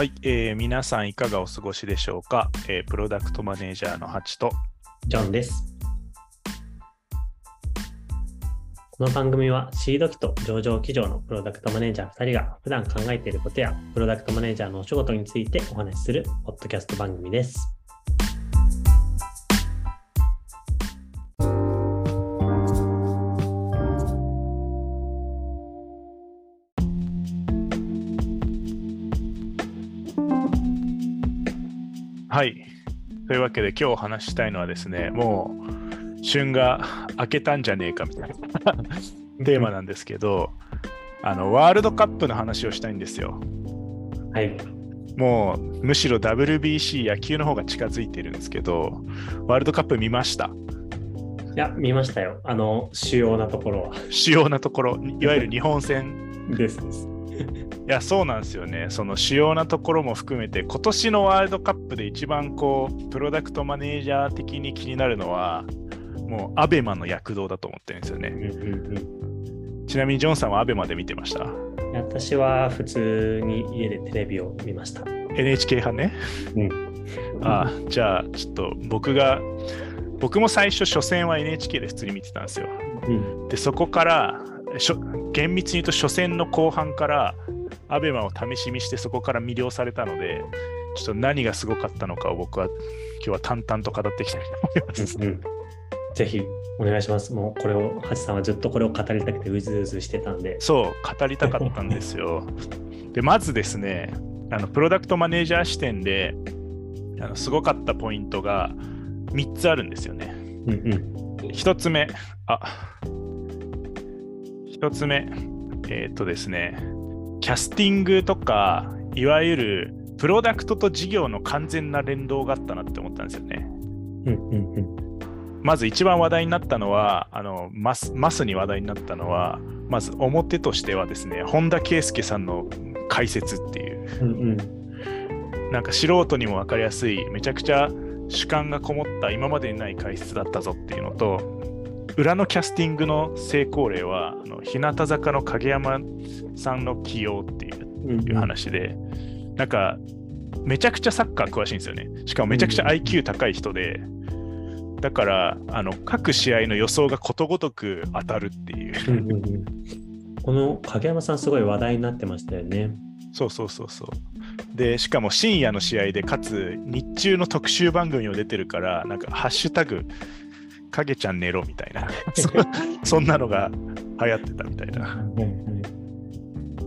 はい、えー皆さんいかがお過ごしでしょうか、えープロダクトマネージャーのハチと、ジョンです。この番組はシード機と上場企業のプロダクトマネージャー2人が普段考えていることやプロダクトマネージャーのお仕事についてお話しするポッドキャスト番組です。いうわけで今日お話ししたいのはですね、もう旬が明けたんじゃねえかみたいな テーマなんですけど、あのワールドカップの話をしたいんですよ。はい。もうむしろ WBC 野球の方が近づいてるんですけど、ワールドカップ見ました？いや、見ましたよ。あの、主要なところは。主要なところ、いわゆる日本戦ですです。いや、そうなんですよね。その主要なところも含めて、今年のワールドカップで一番こう、プロダクトマネージャー的に気になるのは、もう、アベマの躍動だと思ってるんですようんね。うんちなみに、ジョンさんはアベマで見てました？うん、私は普通に家でテレビを見ました。NHK 派ね？うん。ああ、じゃあ、ちょっと僕が、僕も最初、初戦は NHK で普通に見てたんですよ。うん。で、そこから、しょ厳密に言うと初戦の後半から、アベマを試し見して、そこから魅了されたので、ちょっと何がすごかったのかを僕は今日は淡々と語っていきたいと思います。うんうんぜひお願いします。もうこれを、ハチさんはずっとこれを語りたくてうずうずしてたんで。そう、語りたかったんですよ。で、まずですね、あのプロダクトマネージャー視点であのすごかったポイントが3つあるんですよね。うんうん。1つ目、あ1つ目、えーっとですね、キャスティングとか、いわゆるプロダクトと事業の完全な連動があったなって思ったんですよね。うんうんうん。まず一番話題になったのは、あのマスマスに話題になったのは、まず表としてはですね、本田圭佑さんの解説っていう、うんうん。なんか素人にも分かりやすい、めちゃくちゃ主観がこもった今までにない解説だったぞっていうのと、裏のキャスティングの成功例は、あの日向坂の影山さんの起用っていううんいう話で、なんか、めちゃくちゃサッカー詳しいんですよね。しかもめちゃくちゃ IQ 高い人で、だから、あの各試合の予想がことごとく当たるっていう。うんうんうんこの影山さん、すごい話題になってましたよね。そうそうそうそう。で、しかも深夜の試合で、かつ日中の特集番組を出てるから、なんか、ハッシュタグ、影ちゃん寝ろみたいな、そそんなのが流行ってたみたいな。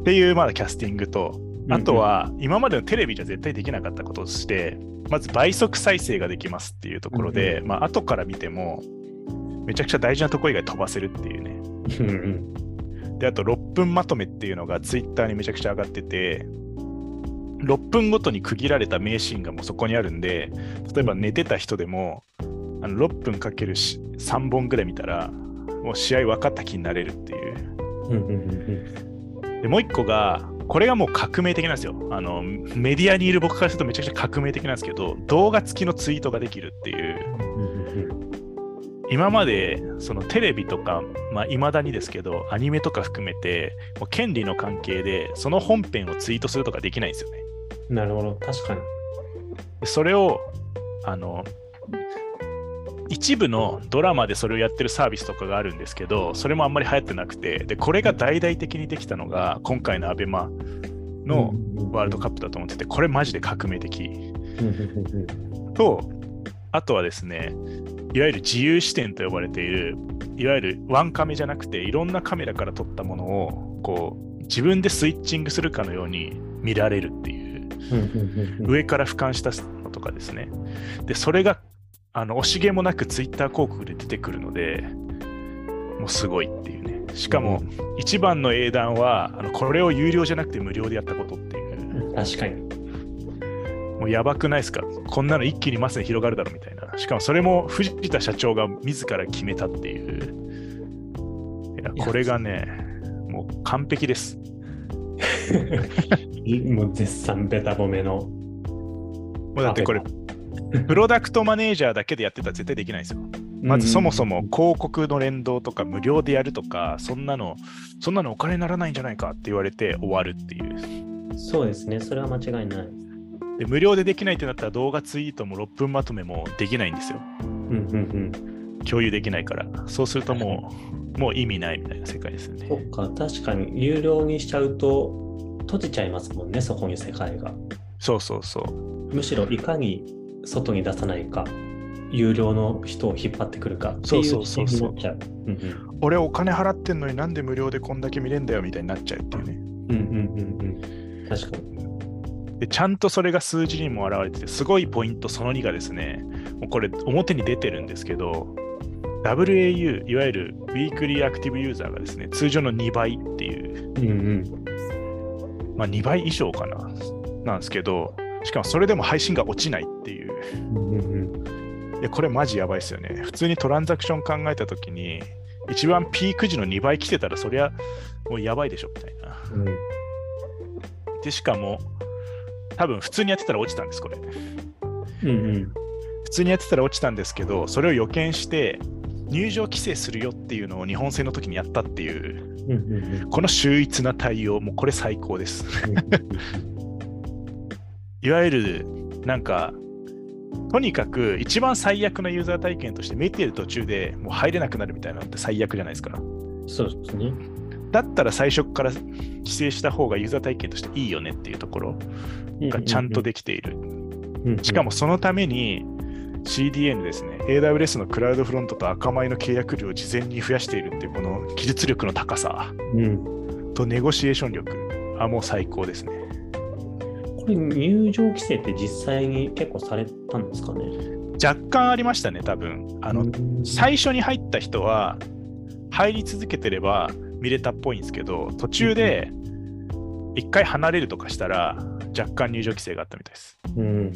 っていう、まだキャスティングと、あと、は、今までのテレビじゃ絶対できなかったこととして、まず倍速再生ができますっていうところで、まあ後から見ても、めちゃくちゃ大事なとこ以外飛ばせるっていうね。うんうん。で、あと6分まとめっていうのがツイッターにめちゃくちゃ上がってて、6分ごとに区切られた名シーンがもうそこにあるんで、例えば寝てた人でも、あの6分かけるし3本ぐらい見たら、もう試合分かった気になれるっていう。でもう一個が、これがもう革命的なんですよ。あのメディアにいる僕からするとめちゃくちゃ革命的なんですけど、動画付きのツイートができるっていう。今までそのテレビとか、まあ、未だにですけど、アニメとか含めて、もう権利の関係で、その本編をツイートするとかできないんですよね。うんなるほど、確かに。でそれを、あの、一部のドラマでそれをやってるサービスとかがあるんですけど、それもあんまり流行ってなくて、で、これが大々的にできたのが、今回のアベマのワールドカップだと思ってて、これマジで革命的。と、あとはですね、いわゆる自由視点と呼ばれている、いわゆるワンカメじゃなくて、いろんなカメラから撮ったものを、こう、自分でスイッチングするかのように見られるっていう、上から俯瞰したのとかですね。で、それが、あの、惜しげもなくツイッター広告で出てくるので、もうすごいっていうね。しかも、一番の英断は、あのこれを有料じゃなくて無料でやったことっていう。確かに。もうやばくないですか？こんなの一気にマスに広がるだろうみたいな。しかもそれも藤田社長が自ら決めたっていう。いやこれがね、もう完璧です。もう絶賛ベタ褒めの。もうだってこれ、プロダクトマネージャーだけでやってたら絶対できないんですよ。まずそもそも広告の連動とか無料でやるとか、そんなの、そんなのお金にならないんじゃないかって言われて終わるっていう。うんそうですね。それは間違いない。で無料でできないってなったら動画ツイートも6分まとめもできないんですよ。うんうん共有できないから。そうするともう、もう意味ないみたいな世界ですようん。そね。っか、確かに有料にしちゃうと閉じちゃいますもんね、そこに世界が。そうそうそう。むしろいかに外に出さないか、有料の人を引っ張ってくるかっていうそうそうそうそう視点になっちゃう。うん俺お金払ってんのになんで無料でこんだけ見れんだよみたいになっちゃうっていうね。うんうんうんうんうん。確かに。でちゃんとそれが数字にも表れてて、すごいポイントその2がですね、もうこれ表に出てるんですけど、WAU、いわゆる Weekly Active User がですね、通常の2倍っていう、うんうん。まあ2倍以上かな、なんですけど、しかもそれでも配信が落ちないっていう。うんうんうんいやこれマジやばいですよね。普通にトランザクション考えたときに、一番ピーク時の2倍来てたら、そりゃもうやばいでしょみたいな。うんで、しかも、多分普通にやってたら落ちたんです、これ。うんうん普通にやってたら落ちたんですけど、それを予見して、入場規制するよっていうのを日本戦の時にやったっていう、この秀逸な対応、もうこれ最高です。いわゆる、なんか、とにかく一番最悪なユーザー体験として見てる途中でもう入れなくなるみたいなのって最悪じゃないですか。そうですね。だったら最初から規制した方がユーザー体験としていいよねっていうところがちゃんとできている。しかもそのために CDN ですね、AWS のクラウドフロントと赤米の契約量を事前に増やしているっていうこの技術力の高さうん、とネゴシエーション力はもう最高ですね。これ入場規制って実際に結構されたんですかね？若干ありましたね、多分。あの、うん。最初に入った人は入り続けてれば見れたっぽいんですけど、途中で一回離れるとかしたら若干入場規制があったみたいです。うん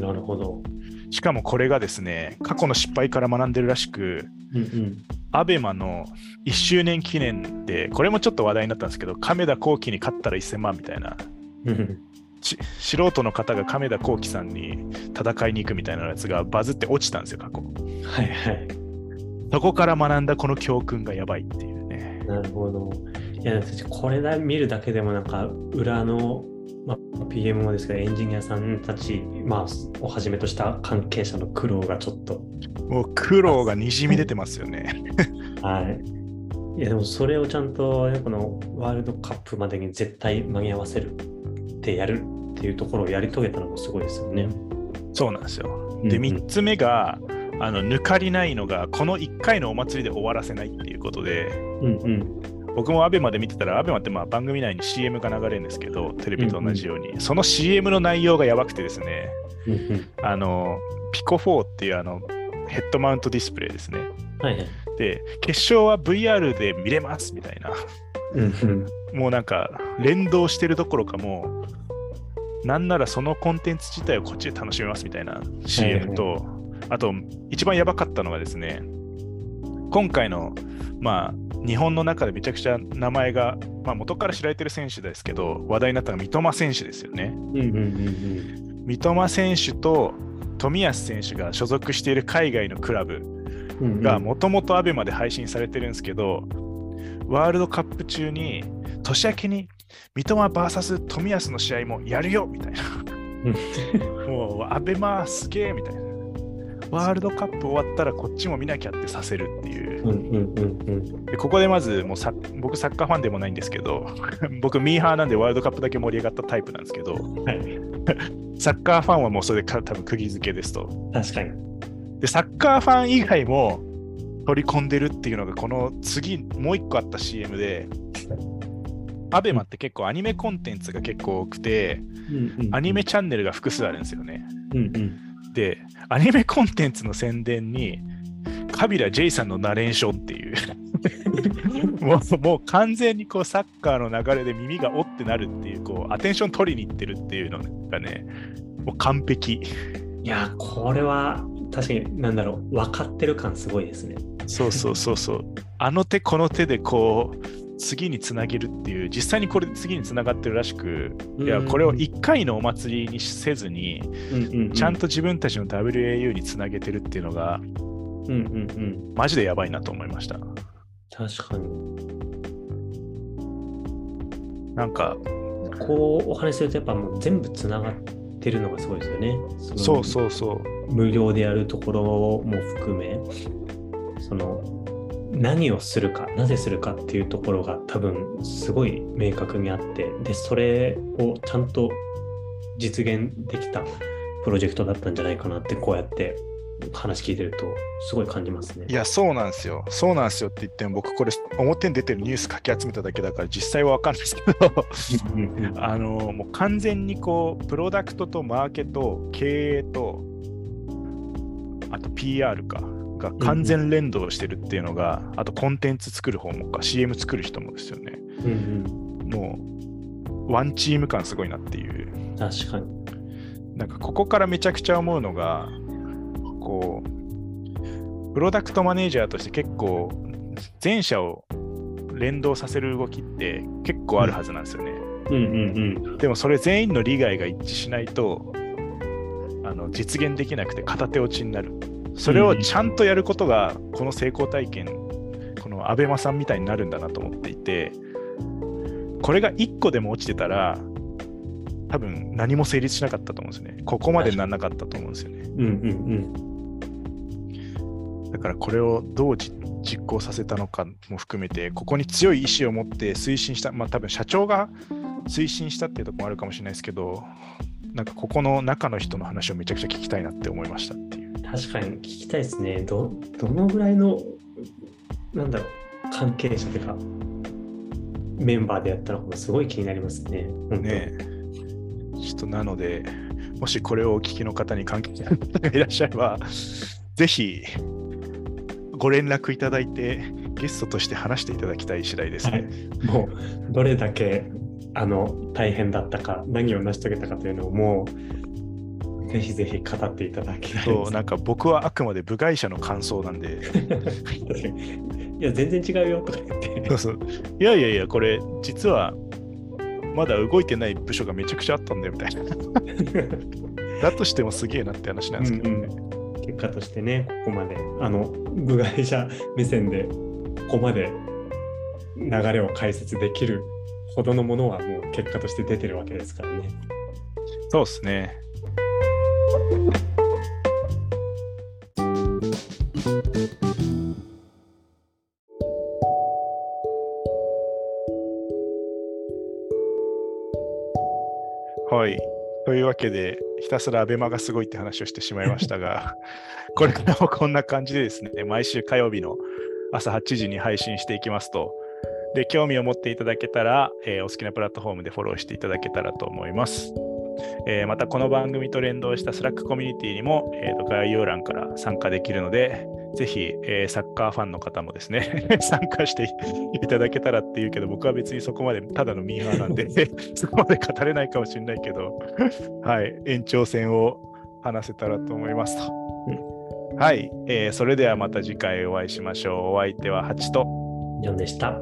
なるほど。しかもこれがですね、過去の失敗から学んでるらしく、うんうん。アベマの1周年記念で、これもちょっと話題になったんですけど、亀田光輝に勝ったら1000万みたいな、素人の方が亀田光輝さんに戦いに行くみたいなやつがバズって落ちたんですよ、過去。はいはい。そこから学んだこの教訓がやばいっていうね。なるほど。いや、私これだ見るだけでもなんか裏の、まあ、PM もですけどエンジニアさんたち、まあ、をはじめとした関係者の苦労がちょっと、もう苦労がにじみ出てますよね。はい。いや、でもそれをちゃんと、ね、このワールドカップまでに絶対間に合わせるってやるっていうところをやり遂げたのもすごいですよね。そうなんですよ。で、うんうん3つ目が、あの抜かりないのが、この1回のお祭りで終わらせないっていうことで、うんうん。僕もアベマで見てたら、アベマってまあ番組内に CM が流れるんですけど、テレビと同じように、その CM の内容がやばくてですね、うんうん。あの、ピコ4っていうあの、ヘッドマウントディスプレイですね。はいはい。で、決勝は VR で見れますみたいな、うんうん。もうなんか連動してるどころかもう、なんならそのコンテンツ自体をこっちで楽しめますみたいな CM と、あと、一番やばかったのがですね、今回の、まあ、日本の中でめちゃくちゃ名前が、まあ、元から知られてる選手ですけど、話題になったのが三笘選手ですよね。うんうんうん三笘選手と冨安選手が所属している海外のクラブ。がもともと ABEMA で配信されてるんですけど、ワールドカップ中に年明けに三笘 VS 冨安の試合もやるよみたいな。もう ABEMA すげえみたいな。ワールドカップ終わったらこっちも見なきゃってさせるっていう。でここでまずもうさ僕サッカーファンでもないんですけど 僕ミーハーなんでワールドカップだけ盛り上がったタイプなんですけどはい。サッカーファンはもうそれでか多分釘付けですと確かに。でサッカーファン以外も取り込んでるっていうのがこの次もう一個あった CM でアベマって結構アニメコンテンツが結構多くてうんうんアニメチャンネルが複数あるんですよね。うんうん。でアニメコンテンツの宣伝にカビラ・ジェイさんのナレーションっていう。もうもう完全にこうサッカーの流れで耳がおってなるっていうこうアテンション取りに行ってるっていうのがねもう完璧。いや、これは確かに、なんだろう、分かってる感すごいですね。そうそうそうそう。あの手この手でこう次につなげるっていう実際にこれで次につながってるらしくいやこれを1回のお祭りにせずにうんうんうんちゃんと自分たちの WAU につなげてるっていうのがうんうんうん。マジでやばいなと思いました確かに。なんかこうお話しするとやっぱもう全部つながってるのがすごいですよね。そうそうそう。無料でやるところも含め、その何をするか、なぜするかっていうところが多分すごい明確にあって、で、それをちゃんと実現できたプロジェクトだったんじゃないかなってこうやって話聞いてるとすごい感じますね。いや、そうなんですよ。そうなんですよって言っても、僕、これ、表に出てるニュースかき集めただけだから、実際は分かんないですけど、あのもう完全にこう、プロダクトとマーケと経営と、あと PR か、が完全連動してるっていうのが、あとコンテンツ作る方もか、CM 作る人もですよね。うんもう、ワンチーム感すごいなっていう。うん、確かに。なんかここからめちゃくちゃ思うのが、こう、プロダクトマネージャーとして結構、全社を連動させる動きって結構あるはずなんですよね。うんうんでもそれ全員の利害が一致しないと、あの実現できなくて片手落ちになる。それをちゃんとやることが、この成功体験、このアベマさんみたいになるんだなと思っていて、これが1個でも落ちてたら、多分何も成立しなかったと思うんですよね。ここまでならなかったと思うんですよね。うん。うんうんだからこれをどうじ実行させたのかも含めて、ここに強い意志を持って推進した、まあ多分社長が推進したっていうところもあるかもしれないですけど、なんかここの中の人の話をめちゃくちゃ聞きたいなって思いましたって。確かに聞きたいですね。ど、どのぐらいの、なんだろう、関係者というか、メンバーでやったのかもすごい気になりますね。ねえちょっとなので、もしこれをお聞きの方に関係者がいらっしゃれば、ぜひご連絡いただいて、ゲストとして話していただきたい次第ですね。もうどれだけあの大変だったか何を成し遂げたかというのをもうぜひぜひ語っていただきたいそうなんか僕はあくまで部外者の感想なんで、いや全然違うよとか言ってそうそういやいやいや、これ実はまだ動いてない部署がめちゃくちゃあったんだよみたいな。だとしてもすげえなって話なんですけどね。結果としてねここまであの部外者目線でここまで流れを解説できるほどのものはもう結果として出てるわけですからね。そうですね。はい。というわけで、ひたすら ABEMA がすごいって話をしてしまいましたが、これからもこんな感じでですね、毎週火曜日の朝8時に配信していきますと、で、興味を持っていただけたら、えーお好きなプラットフォームでフォローしていただけたらと思います。えーまたこの番組と連動した Slack コミュニティにも、えーと概要欄から参加できるので、ぜひ、えーサッカーファンの方もですね、参加していただけたらっていうけど、僕は別にそこまでただのミーハーなんで、そこまで語れないかもしれないけど、はい、延長戦を話せたらと思いますと。はい、えーそれではまた次回お会いしましょう。お相手はハチと。ジョンでした。